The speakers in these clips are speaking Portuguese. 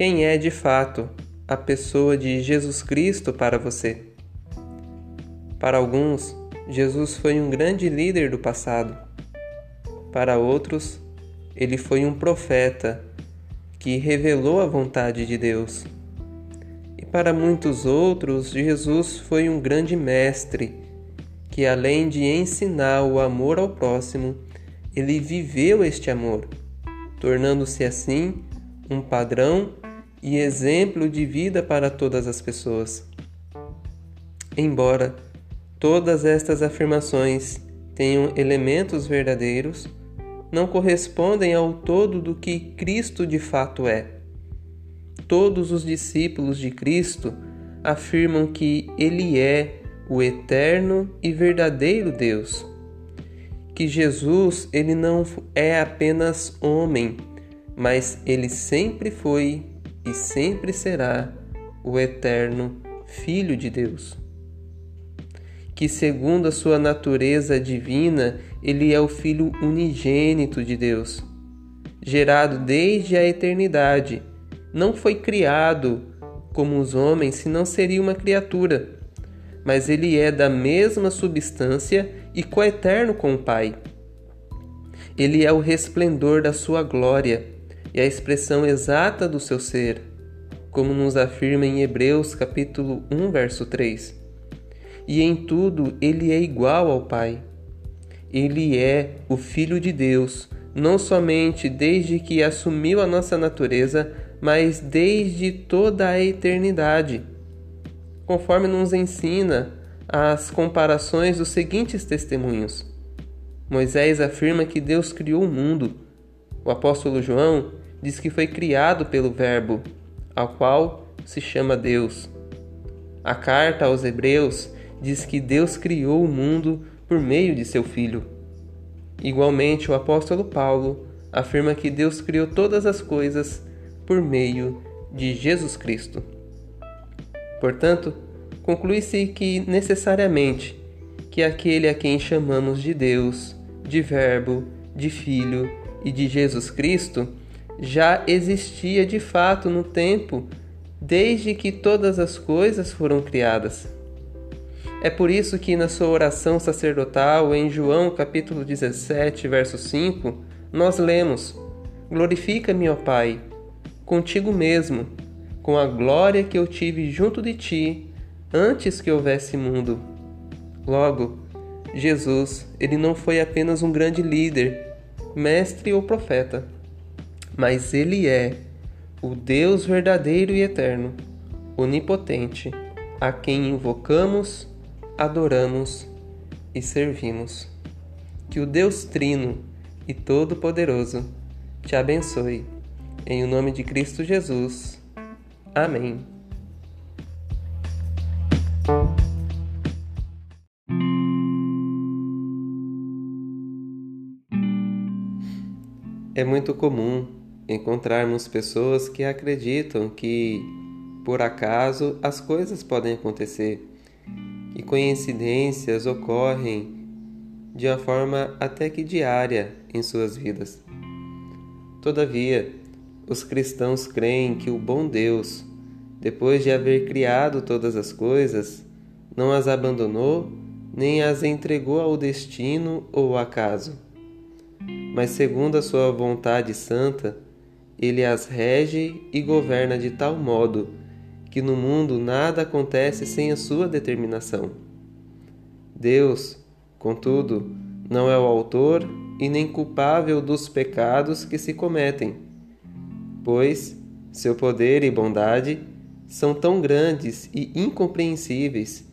quem é de fato a pessoa de Jesus Cristo para você. Para alguns, Jesus foi um grande líder do passado. Para outros, ele foi um profeta que revelou a vontade de Deus. E para muitos outros, Jesus foi um grande mestre que, além de ensinar o amor ao próximo, ele viveu este amor, tornando-se assim um padrão e exemplo de vida para todas as pessoas. Embora todas estas afirmações tenham elementos verdadeiros, não correspondem ao todo do que Cristo de fato é. Todos os discípulos de Cristo afirmam que Ele é o eterno e verdadeiro Deus. Que Jesus, ele não é apenas homem, mas ele sempre foi e sempre será o eterno Filho de Deus. Que, segundo a sua natureza divina, ele é o Filho unigênito de Deus, gerado desde a eternidade. Não foi criado como os homens, senão seria uma criatura. Mas ele é da mesma substância e coeterno com o Pai. Ele é o resplendor da sua glória e a expressão exata do seu ser, como nos afirma em Hebreus capítulo 1, verso 3. E em tudo ele é igual ao Pai. Ele é o Filho de Deus, não somente desde que assumiu a nossa natureza, mas desde toda a eternidade. Conforme nos ensina as comparações dos seguintes testemunhos. Moisés afirma que Deus criou o mundo. O apóstolo João diz que foi criado pelo Verbo, ao qual se chama Deus. A carta aos Hebreus diz que Deus criou o mundo por meio de seu Filho. Igualmente, o apóstolo Paulo afirma que Deus criou todas as coisas por meio de Jesus Cristo. Portanto, conclui-se que necessariamente que aquele a quem chamamos de Deus, de Verbo, de Filho e de Jesus Cristo já existia de fato no tempo desde que todas as coisas foram criadas. É por isso que na sua oração sacerdotal em João capítulo 17, verso 5, nós lemos: Glorifica-me, ó Pai, contigo mesmo, com a glória que eu tive junto de ti antes que houvesse mundo. Logo, Jesus, ele não foi apenas um grande líder, mestre ou profeta mas Ele é o Deus verdadeiro e eterno, onipotente, a quem invocamos, adoramos e servimos. Que o Deus Trino e Todo-Poderoso te abençoe. Em o nome de Cristo Jesus. Amém. É muito comum encontrarmos pessoas que acreditam que, por acaso, as coisas podem acontecer, que coincidências ocorrem de uma forma até que diária em suas vidas. Todavia, os cristãos creem que o bom Deus, depois de haver criado todas as coisas, não as abandonou nem as entregou ao destino ou acaso. Mas, segundo a sua vontade santa, ele as rege e governa de tal modo que no mundo nada acontece sem a sua determinação. Deus, contudo, não é o autor e nem culpável dos pecados que se cometem, pois seu poder e bondade são tão grandes e incompreensíveis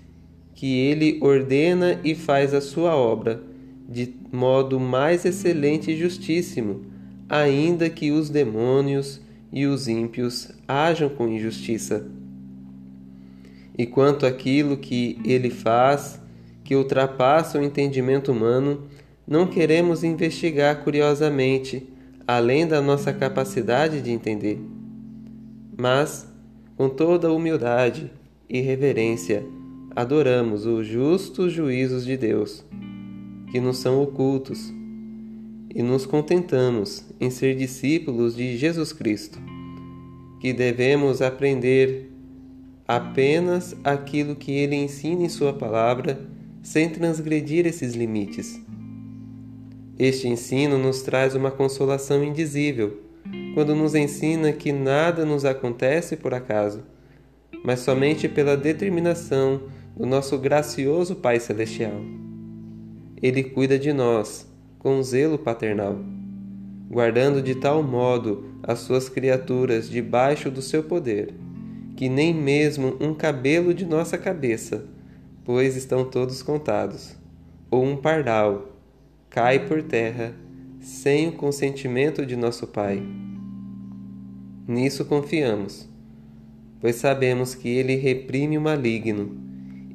que ele ordena e faz a sua obra de modo mais excelente e justíssimo ainda que os demônios e os ímpios hajam com injustiça. E quanto àquilo que ele faz, que ultrapassa o entendimento humano, não queremos investigar curiosamente, além da nossa capacidade de entender. Mas, com toda humildade e reverência, adoramos os justos juízos de Deus, que nos são ocultos e nos contentamos em ser discípulos de Jesus Cristo, que devemos aprender apenas aquilo que ele ensina em Sua palavra, sem transgredir esses limites. Este ensino nos traz uma consolação indizível, quando nos ensina que nada nos acontece por acaso, mas somente pela determinação do nosso gracioso Pai Celestial. Ele cuida de nós com zelo paternal, guardando de tal modo as suas criaturas debaixo do seu poder, que nem mesmo um cabelo de nossa cabeça, pois estão todos contados, ou um pardal, cai por terra sem o consentimento de nosso Pai. Nisso confiamos, pois sabemos que Ele reprime o maligno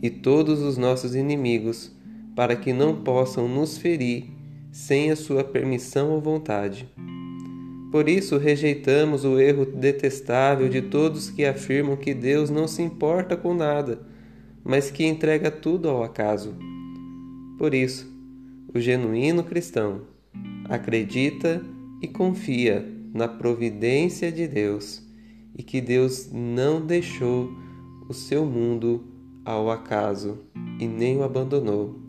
e todos os nossos inimigos para que não possam nos ferir sem a sua permissão ou vontade. Por isso rejeitamos o erro detestável de todos que afirmam que Deus não se importa com nada, mas que entrega tudo ao acaso. Por isso, o genuíno cristão acredita e confia na providência de Deus e que Deus não deixou o seu mundo ao acaso e nem o abandonou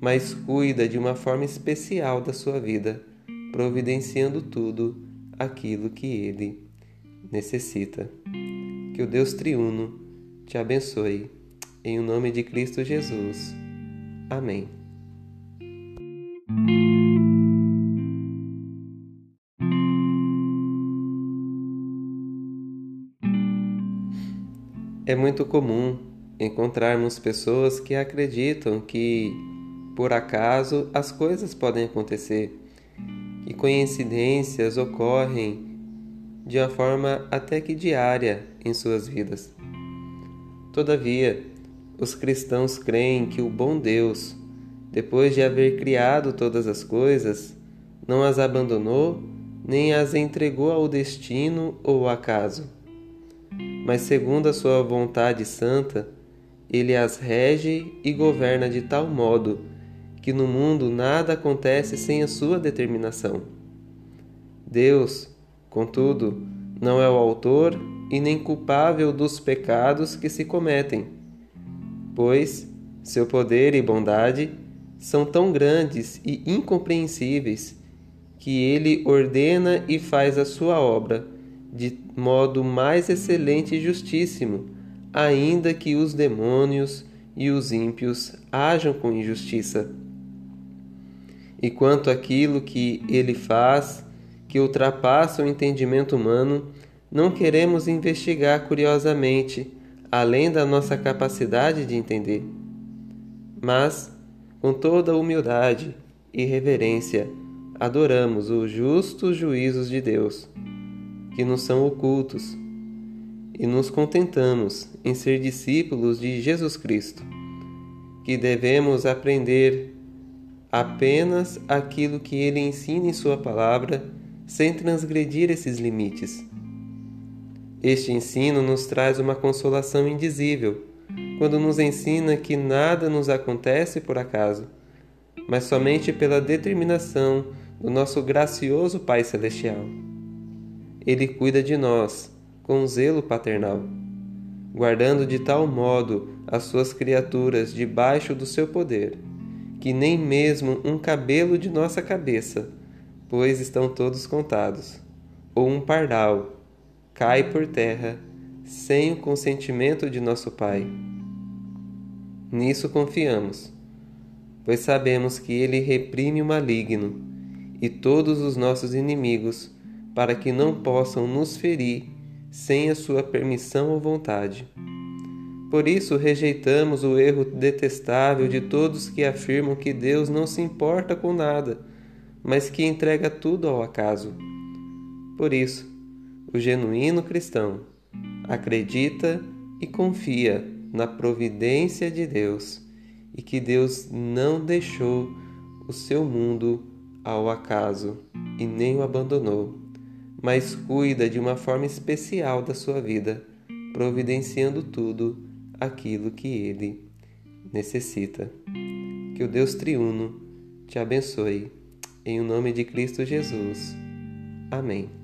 mas cuida de uma forma especial da sua vida, providenciando tudo aquilo que ele necessita. Que o Deus triuno te abençoe. Em o nome de Cristo Jesus. Amém. É muito comum encontrarmos pessoas que acreditam que por acaso as coisas podem acontecer e coincidências ocorrem de uma forma até que diária em suas vidas. Todavia, os cristãos creem que o bom Deus, depois de haver criado todas as coisas, não as abandonou nem as entregou ao destino ou acaso. Mas, segundo a sua vontade santa, ele as rege e governa de tal modo que no mundo nada acontece sem a sua determinação. Deus, contudo, não é o autor e nem culpável dos pecados que se cometem, pois seu poder e bondade são tão grandes e incompreensíveis que ele ordena e faz a sua obra de modo mais excelente e justíssimo, ainda que os demônios e os ímpios hajam com injustiça e quanto àquilo que ele faz, que ultrapassa o entendimento humano, não queremos investigar curiosamente, além da nossa capacidade de entender. Mas, com toda humildade e reverência, adoramos os justos juízos de Deus, que nos são ocultos, e nos contentamos em ser discípulos de Jesus Cristo, que devemos aprender apenas aquilo que ele ensina em Sua palavra, sem transgredir esses limites. Este ensino nos traz uma consolação indizível, quando nos ensina que nada nos acontece por acaso, mas somente pela determinação do nosso gracioso Pai Celestial. Ele cuida de nós com zelo paternal, guardando de tal modo as suas criaturas debaixo do seu poder que nem mesmo um cabelo de nossa cabeça, pois estão todos contados, ou um pardal, cai por terra sem o consentimento de nosso Pai. Nisso confiamos, pois sabemos que Ele reprime o maligno e todos os nossos inimigos, para que não possam nos ferir sem a sua permissão ou vontade. Por isso rejeitamos o erro detestável de todos que afirmam que Deus não se importa com nada, mas que entrega tudo ao acaso. Por isso, o genuíno cristão acredita e confia na providência de Deus e que Deus não deixou o seu mundo ao acaso e nem o abandonou, mas cuida de uma forma especial da sua vida, providenciando tudo aquilo que ele necessita. Que o Deus triuno te abençoe. Em o nome de Cristo Jesus. Amém.